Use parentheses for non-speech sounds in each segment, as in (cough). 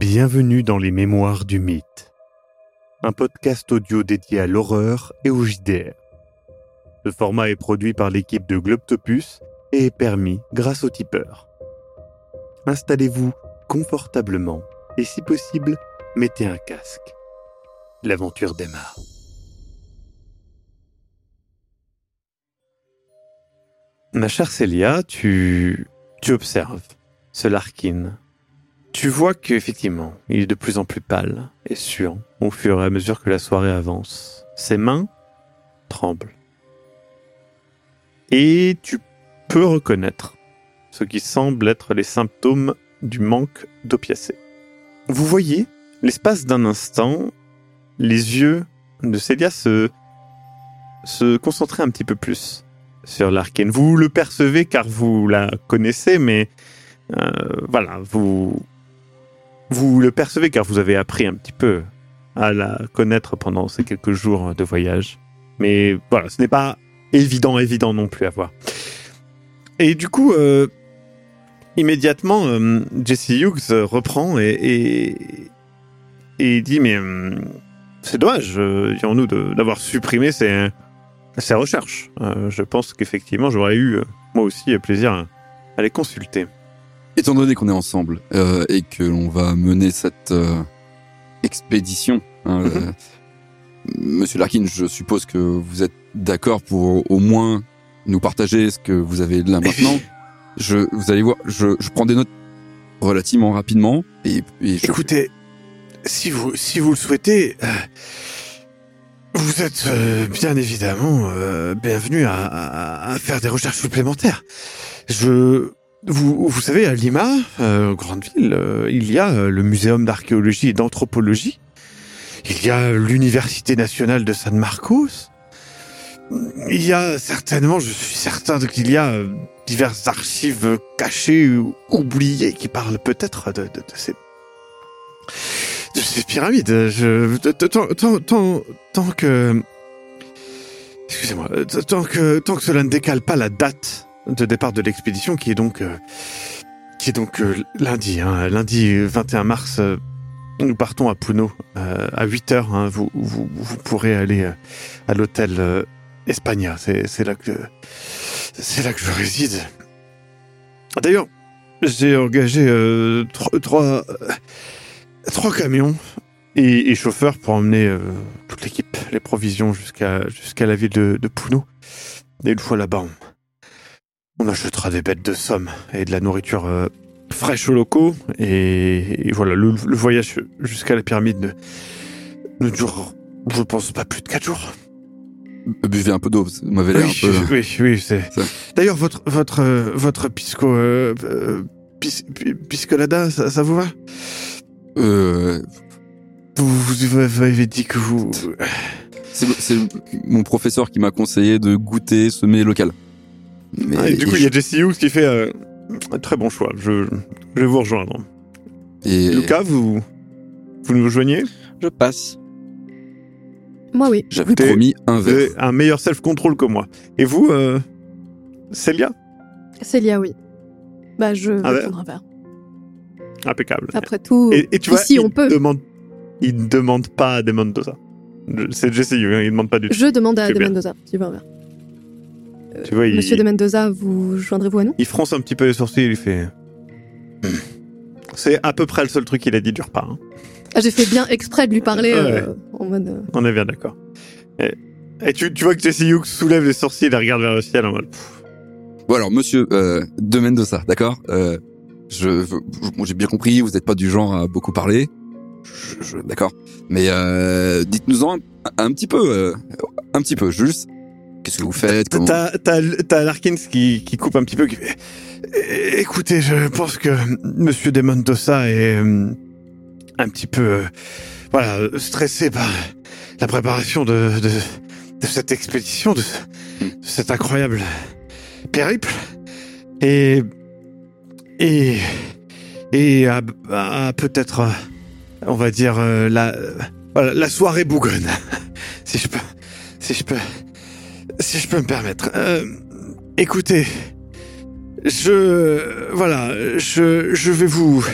Bienvenue dans les Mémoires du Mythe, un podcast audio dédié à l'horreur et au JDR. Ce format est produit par l'équipe de Globtopus et est permis grâce au tipeur. Installez-vous confortablement et si possible, mettez un casque. L'aventure démarre. Ma chère Célia, tu, tu observes ce Larkin. Tu vois qu'effectivement, il est de plus en plus pâle et suant au fur et à mesure que la soirée avance. Ses mains tremblent. Et tu peux reconnaître ce qui semble être les symptômes du manque d'opiacés. Vous voyez, l'espace d'un instant, les yeux de Célia se, se concentrer un petit peu plus sur l'arcane. Vous le percevez car vous la connaissez, mais euh, voilà, vous, vous le percevez car vous avez appris un petit peu à la connaître pendant ces quelques jours de voyage. Mais voilà, ce n'est pas évident, évident non plus à voir. Et du coup, euh, immédiatement, euh, Jesse Hughes reprend et, et, dit Mais euh, c'est dommage, dirons-nous, d'avoir supprimé ces, ces recherches? Euh, je pense qu'effectivement, j'aurais eu, moi aussi, plaisir à les consulter. Étant donné qu'on est ensemble euh, et que l'on va mener cette euh, expédition, hein, Mhm. euh, Monsieur Larkin, je suppose que vous êtes d'accord pour au moins nous partager ce que vous avez là maintenant. (laughs) Je, vous allez voir, je, je prends des notes relativement rapidement et, et je, Écoutez, si vous, si vous le souhaitez, euh, vous êtes euh, bien évidemment euh, bienvenu à, à- à faire des recherches supplémentaires. Je, vous, vous savez, à Lima, euh, grande ville, euh, il y a euh, le muséum d'archéologie et d'anthropologie. Il y a l'université nationale de San Marcos. Il y a certainement, je suis certain qu'il y a euh, diverses archives cachées ou oubliées qui parlent peut-être de, de, de ces de ces pyramides. Je, tant, tant, que, excusez-moi, tant que, tant que cela ne décale pas la date de départ de l'expédition, qui est donc, euh, qui est donc euh, lundi, hein, lundi 21 mars. euh, nous partons à Puno à 8 heures. hein, vous, vous, vous pourrez aller à l'hôtel Espagna. C'est, là que, c'est là que je réside. D'ailleurs, j'ai engagé trois, camions et, chauffeurs pour emmener toute l'équipe, les provisions jusqu'à jusqu'à la ville de, de Puno. Et une fois là-bas, on, on achètera des bêtes de somme et de la nourriture euh, fraîche aux locaux. Et, et voilà, le, le voyage jusqu'à la pyramide ne, ne dure, je pense, pas plus de quatre jours. buvez un peu d'eau, vous m'avez l'air Oui, un peu... (laughs) oui, oui, c'est. Ça. D'ailleurs, votre votre euh, votre pisco euh, euh, pis- pi- piscolada, ça, ça vous va? Euh, vous, vous m'avez dit que vous. c'est c'est mon professeur qui m'a conseillé de goûter ce mets local. Mais Ah, et du coup, il y a Jesse Hughes qui fait euh, un très bon choix. Je, je vais vous rejoindre. et- Lucas, vous vous nous rejoignez Je passe. Moi, oui. j'avais promis un verre. un meilleur self-control que moi. Et vous, euh, Célia? Célia, oui. Bah, je vais prendre un verre. Impeccable. Après tout, Et, et tu vois, ici, il on peut. Demande, il ne demande pas à Demon Dosa. Je- C'est Jesse Hughes, hein, il ne demande pas du tout. je demande à C'est De bien. Mendoza s'il veut un verre. Euh, Tu vois, il- Monsieur De Mendoza, vous joindrez-vous à nous? Il fronce un petit peu les sourcils et il fait. Hmm. C'est à peu près le seul truc qu'il a dit du repas. hein. ah, J'ai fait bien exprès de lui parler Ouais. euh, en mode. euh, On est bien d'accord. Et, et tu, tu vois que Jesse Hughes soulève les sourcils et regarde vers le ciel en mode. pff, Bon alors, monsieur, euh, de ça, d'accord? Euh, Je, j'ai bien compris, vous n'êtes pas du genre à beaucoup parler. Je, je- d'accord. Mais euh, dites-nous-en un, un petit peu, euh, un petit peu, juste. Qu'est-ce que vous faites. T'as, Larkins qui, qui coupe un petit peu, qui. Eh, Écoutez, je pense que Monsieur De Mendoza est euh, un petit peu, euh, voilà, stressé par la préparation de, de, de cette expédition, de, de cet incroyable périple, et et et à, à peut-être, on va dire euh, la voilà, la soirée bougonne, (laughs) si je peux, si je peux si je peux me permettre. Euh, écoutez, je voilà, je je vais vous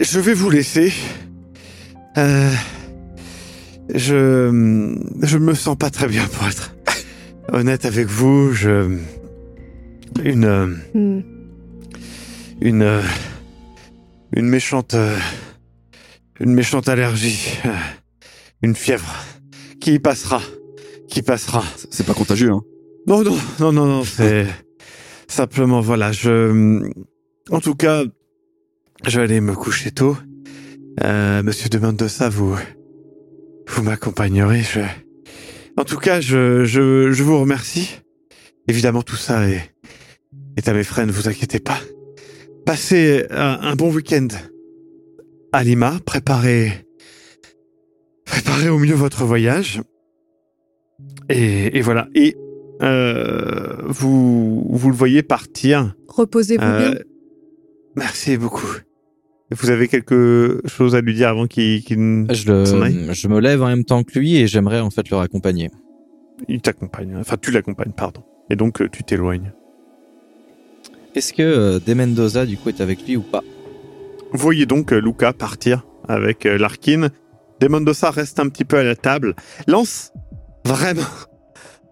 je vais vous laisser. Euh, je je me sens pas très bien pour être honnête avec vous. Je une Hmm. une une méchante une méchante allergie, une fièvre qui passera, qui passera. C'est pas contagieux, hein. Non, non, non, non, non, c'est (laughs) simplement, voilà, je... En tout cas, je vais aller me coucher tôt. Euh, Monsieur de Mendoza, vous... Vous m'accompagnerez, je... En tout cas, je, je, je vous remercie. Évidemment, tout ça est, est à mes frais, ne vous inquiétez pas. Passez un, un bon week-end à Lima, préparez... Préparez au mieux votre voyage. Et, et voilà. Et euh, vous, vous le voyez partir. Reposez-vous Euh, bien. merci beaucoup. Vous avez quelque chose à lui dire avant qu'il qu'il Je, s'en le, aille? je me lève en même temps que lui et j'aimerais en fait le raccompagner. il t'accompagne. Enfin, tu l'accompagnes, pardon. Et donc, euh, tu t'éloignes. Est-ce que De Mendoza du coup est avec lui ou pas? Vous voyez donc Luca partir avec Larkin. De Mendoza reste un petit peu à la table. Lance vraiment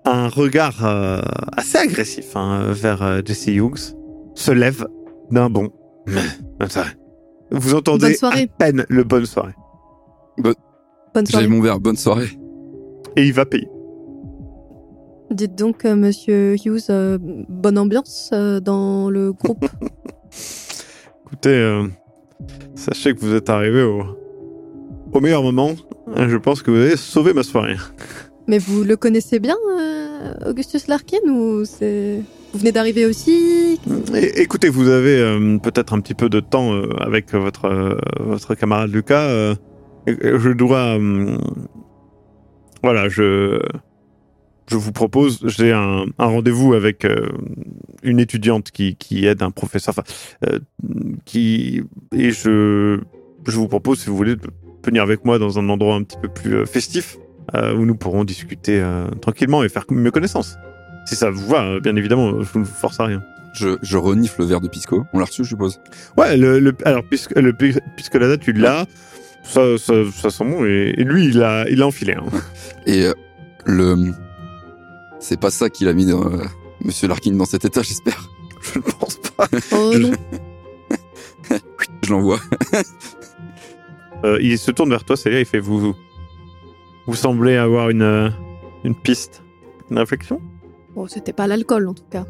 un regard euh, assez agressif hein, vers euh, Jesse Hughes. Se lève d'un bond. Vous entendez Bonne à peine le bonne soirée. Bonne J'ai soirée. mon verre, bonne soirée. Et il va payer. Dites donc, euh, monsieur Hughes, euh, bonne ambiance euh, dans le groupe. (laughs) Écoutez, euh, sachez que vous êtes arrivé au, au meilleur moment. Je pense que vous avez sauvé ma soirée. Mais vous le connaissez bien, euh, Augustus Larkin. Vous venez d'arriver aussi écoutez, vous avez euh, peut-être un petit peu de temps euh, avec votre votre camarade Lucas. je dois, voilà, je je vous propose, j'ai un, un rendez-vous avec une étudiante qui qui aide un professeur, enfin, qui et je je vous propose, si vous voulez, de venir avec moi dans un endroit un petit peu plus festif euh, où nous pourrons discuter euh, tranquillement et faire mieux connaissance. Si ça vous va, euh, bien évidemment, je ne vous force à rien. Je, je renifle le verre de Pisco. On l'a reçu, je suppose. Ouais, le, le- alors puisque le puisque la date tu l'as, ça, ça, ça sent bon et, et lui il a il a enfilé. Hein. (laughs) Et euh, le... C'est pas ça qu'il a mis dans, euh, Monsieur Larkin dans cet état, j'espère. (laughs) Je ne pense pas. Oh Je-. (laughs) Je l'envoie. Euh, il se tourne vers toi, Célia, il fait vous vous, vous semblez avoir une euh, une piste, une réflexion? Bon, c'était pas l'alcool en tout cas.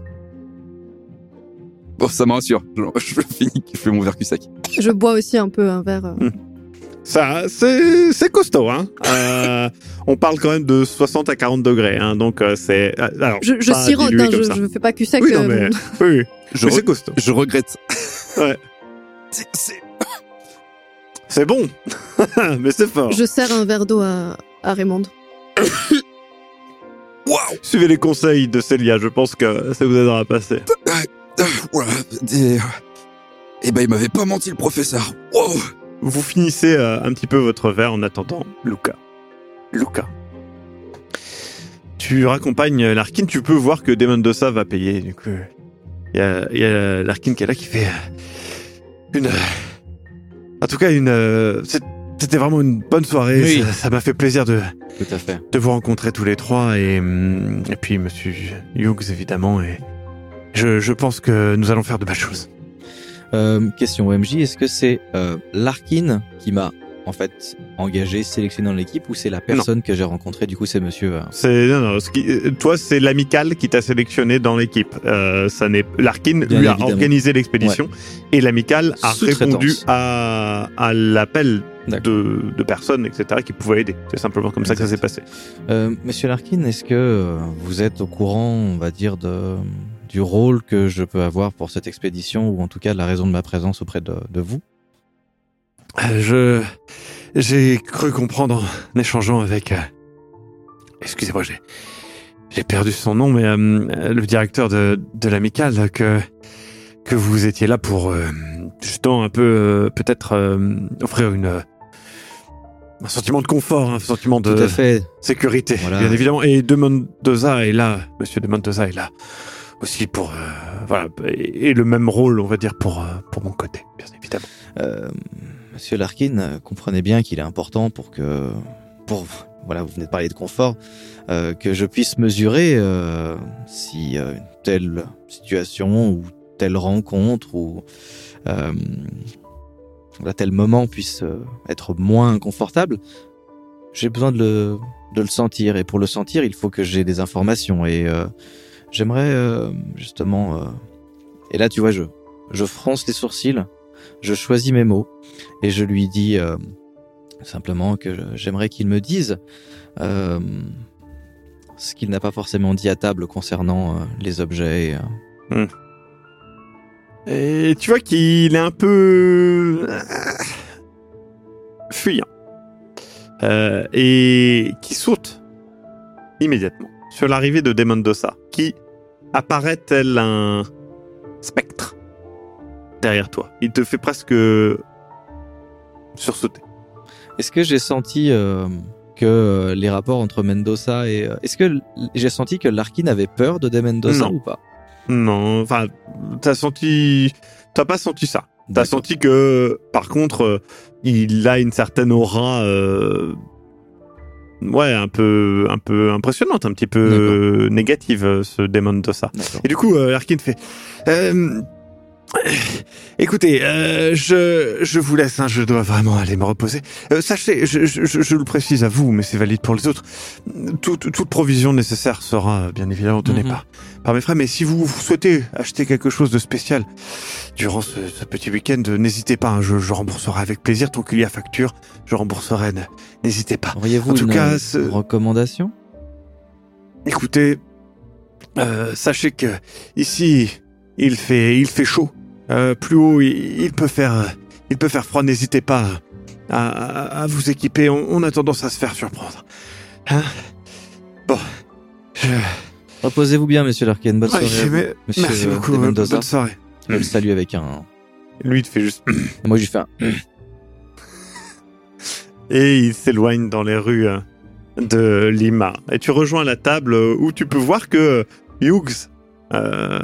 Bon, ça me rassure. Je, je finis, je fais mon verre cul sec. Je bois aussi un peu un verre. euh. Ça c'est c'est costaud hein. Euh, on parle quand même de 60 à 40 degrés hein, donc euh, c'est alors Je, je pas sirote, dilué hein, comme je, ça. je fais pas cul sec. Oui, non, euh, mais- bon. Oui, oui. (laughs) Je, Mais re- c'est costaud. je regrette. Ouais. C'est- c'est- C'est bon, (laughs) mais c'est fort. Je sers un verre d'eau à, à Raymond. (coughs) Suivez les conseils de Célia, je pense que ça vous aidera à passer. (coughs) Ah, voilà. Des- Eh ben, il m'avait pas menti, le professeur. Wow Vous finissez euh, un petit peu votre verre en attendant Luca. Luca. Tu raccompagnes Larkin, tu peux voir que De Mendoza va payer. Du coup, il y a, il y a Larkin qui est là qui fait euh, une. euh, En tout cas, une. euh, c'est- C'était vraiment une bonne soirée. Oui. Ça- m'a fait plaisir de, Tout à fait. de vous rencontrer tous les trois et, hum, et puis Monsieur Hughes évidemment. Et je, je pense que nous allons faire de belles choses. Euh, question OMJ, est-ce que c'est euh, Larkin qui m'a en fait engagé, sélectionné dans l'équipe ou c'est la personne que j'ai rencontrée Du coup, c'est monsieur. euh, C'est non, non, ce qui- euh, toi, c'est l'amical qui t'a sélectionné dans l'équipe. Euh, ça n'est Larkin Bien lui a organisé l'expédition et l'amical a répondu à, à l'appel. De, de personnes, etc., qui pouvaient aider. C'est simplement comme ça que ça s'est passé. Euh, Monsieur Larkin, est-ce que euh, vous êtes au courant, on va dire, de, du rôle que je peux avoir pour cette expédition ou en tout cas de la raison de ma présence auprès de, de vous? Euh, Je j'ai cru comprendre en échangeant avec. euh, Excusez-moi, j'ai j'ai perdu son nom, mais euh, le directeur de, de l'amical que que vous étiez là pour euh, justement un peu euh, peut-être euh, offrir une euh, un sentiment de confort, un sentiment de Tout à fait. sécurité, Voilà. bien évidemment. Et De Mendoza est là, Monsieur De Mendoza est là aussi pour euh, voilà et, et le même rôle, on va dire pour euh, pour mon côté, bien évidemment. Euh, Monsieur Larkin, euh, comprenez bien qu'il est important pour que, pour voilà, vous venez de parler de confort, euh, que je puisse mesurer si euh, telle situation ou telle rencontre ou voilà, tel moment puisse euh, être moins confortable. J'ai besoin de le, de le sentir et pour le sentir, il faut que j'ai des informations et euh, j'aimerais euh, justement. euh, et là, tu vois, je je fronce les sourcils, je choisis mes mots et je lui dis euh, simplement que j'aimerais qu'il me dise euh, ce qu'il n'a pas forcément dit à table concernant les objets. euh. Et tu vois qu'il est un peu euh, fuyant. Euh, et qui saute immédiatement sur l'arrivée de Demondosa, qui apparaît tel un spectre derrière toi. Il te fait presque sursauter. Est-ce que j'ai senti euh, que les rapports entre Mendoza et... Est-ce que j'ai senti que Larkin avait peur de De Mendoza Non. ou pas? Non, enfin, t'as senti, t'as pas senti ça. T'as senti que, par contre, euh, il a une certaine aura, euh, ouais, un peu, un peu impressionnante, un petit peu négative, euh, ce démon de ça. Et du coup, Larkin fait, euh, écoutez, euh, je, je vous laisse, hein, je dois vraiment aller me reposer. Euh, sachez, je, je, le précise à vous, mais c'est valide pour les autres, toute, toute provision nécessaire sera bien évidemment donnée Mhm. par, par mes frères, mais si vous souhaitez acheter quelque chose de spécial durant ce, ce petit week-end, n'hésitez pas, hein, je, je rembourserai avec plaisir, tant qu'il y a facture, je rembourserai, n'hésitez pas. Auriez-vous une cas, recommandation? Écoutez, euh, sachez que ici il fait il fait chaud. Euh, plus haut il, il peut faire il peut faire froid. N'hésitez pas à, à- à vous équiper. On, on a tendance à se faire surprendre. Hein bon. Je... Reposez-vous bien, monsieur Larkin. Bonne Ouais, soirée. mais- Monsieur, merci euh, beaucoup. de Bonne soirée. Je le salue avec un... Lui il te fait juste (clears throat) Moi, je lui fais un... (clears throat) et il s'éloigne dans les rues euh, de Lima. Et tu rejoins la table où tu peux voir que Hughes, euh,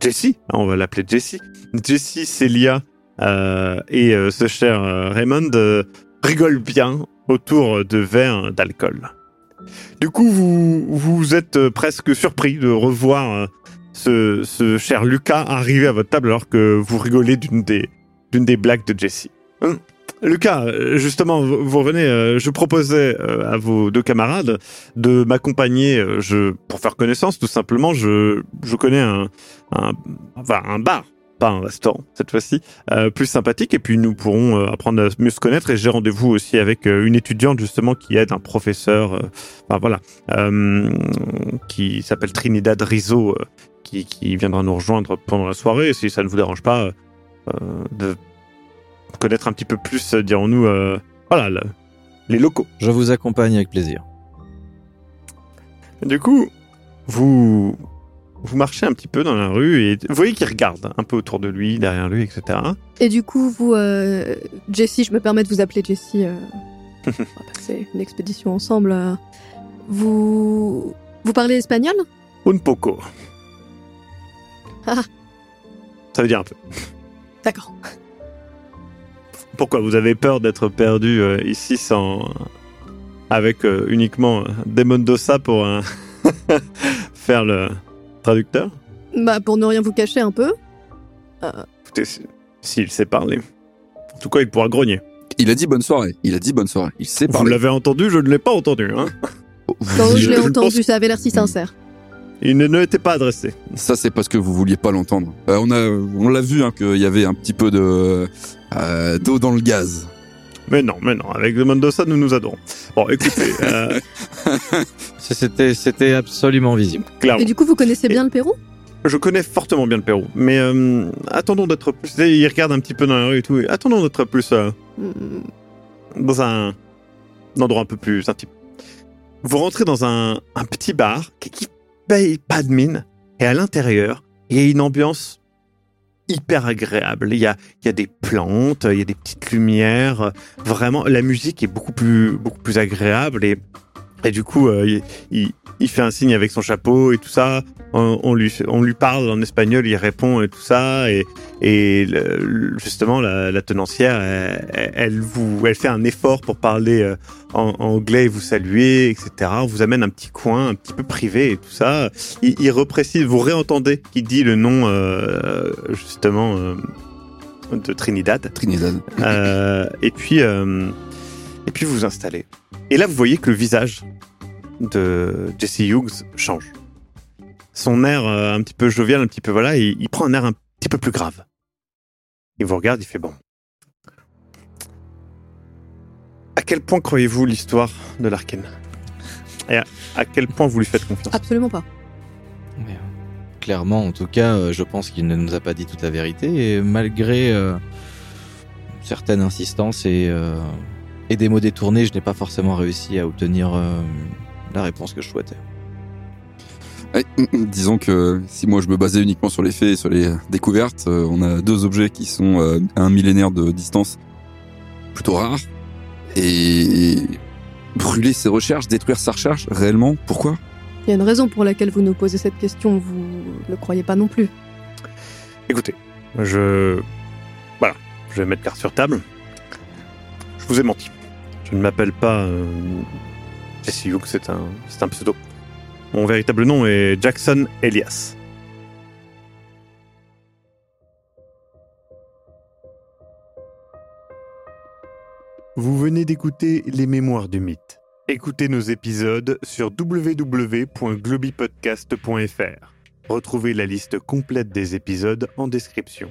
Jessie, hein, on va l'appeler Jessie, Jessie, Celia euh, et euh, ce cher euh, Raymond rigolent bien autour de verres d'alcool. Du coup, vous, vous êtes presque surpris de revoir ce, ce cher Lucas arriver à votre table alors que vous rigolez d'une des, d'une des blagues de Jessie. Lucas, euh, justement, vous revenez, euh, je proposais euh, à vos deux camarades de m'accompagner pour faire connaissance, tout simplement. Je, connais un, un, bar, pas un restaurant cette fois-ci, plus sympathique, et puis nous pourrons apprendre à mieux se connaître. Et j'ai rendez-vous aussi avec une étudiante, justement, qui aide un professeur, enfin voilà, qui s'appelle Trinidad Rizzo, qui, viendra nous rejoindre pendant la soirée, si ça ne vous dérange pas, de connaître un petit peu plus, euh, dirons-nous, euh, voilà, le- les locaux. Je vous accompagne avec plaisir. Du coup, vous vous marchez un petit peu dans la rue et vous voyez qu'il regarde un peu autour de lui, derrière lui, etc. Et du coup, vous, euh, Jessie, je me permets de vous appeler Jessie. euh, (laughs) on va passer une expédition ensemble. euh. Vous, vous parlez espagnol? Un poco. Ah. Ça veut dire un peu. D'accord. Pourquoi vous avez peur d'être perdu euh, ici sans avec euh, uniquement euh, Demon Dosa pour euh, (laughs) faire le traducteur? Bah, pour ne rien vous cacher un peu. Écoutez, si- s'il sait parler. En tout cas, il pourra grogner. Il a dit bonne soirée. Il a dit bonne soirée. Il sait Vous parler. l'avez entendu, je ne l'ai pas entendu. Hein Vous Quand (laughs) je l'ai je entendu, pense- ça avait l'air si sincère. Il ne, ne était pas adressé. Ça, c'est parce que vous vouliez pas l'entendre. Euh, on a, on l'a vu hein, qu'il y avait un petit peu de euh, d'eau dans le gaz. Mais non, mais non, avec Demon Dosa, nous nous adorons. Bon, écoutez, (laughs) euh, C'était, c'était absolument visible. clairement. Et du coup, vous connaissez bien le Pérou? Je connais fortement bien le Pérou, mais euh, attendons d'être plus. Il regarde un petit peu dans la rue et tout. et attendons d'être plus euh, Hmm, dans un, un endroit un peu plus intime. Vous rentrez dans un, un petit bar qui, qui pas de mine, et à l'intérieur, il y a une ambiance hyper agréable. Il y a, il y a des plantes, il y a des petites lumières. Vraiment, la musique est beaucoup plus, beaucoup plus agréable et Et du coup, euh, il, il, il fait un signe avec son chapeau et tout ça. On, on lui, on lui parle en espagnol, il répond et tout ça. Et, et le- justement, la, la tenancière, elle, elle vous, elle fait un effort pour parler euh, en, en anglais et vous saluer, etc. On vous amène un petit coin, un petit peu privé et tout ça. Il, il reprécise, vous réentendez qu'il dit le nom euh, justement euh, de Trinidad. Trinidad. Et puis, et puis vous vous installez. Et là, vous voyez que le visage de Jesse Hughes change. Son air euh, un petit peu jovial, un petit peu voilà, il, il prend un air un petit peu plus grave. Il vous regarde, il fait bon. À quel point croyez-vous l'histoire de l'Arken Et à, à quel point vous lui faites confiance? Absolument pas. Mais, euh, Clairement, en tout cas, euh, je pense qu'il ne nous a pas dit toute la vérité. Et malgré euh, certaines insistances et, euh, et des mots détournés, je n'ai pas forcément réussi à obtenir euh, la réponse que je souhaitais. Ouais, disons que si moi je me basais uniquement sur les faits et sur les euh, découvertes, euh, on a deux objets qui sont euh, à un millénaire de distance, plutôt rares. Et brûler ses recherches, détruire sa recherche, réellement, pourquoi? Il y a une raison pour laquelle vous nous posez cette question, vous ne le croyez pas non plus. Écoutez, je. Voilà, je vais mettre carte sur table. Je vous ai menti. Je ne m'appelle pas euh, Jesse Hughes, c'est un, c'est un pseudo. Mon véritable nom est Jackson Elias. Vous venez d'écouter Les Mémoires du Mythe. Écoutez nos épisodes sur www.globipodcast.fr. Retrouvez la liste complète des épisodes en description.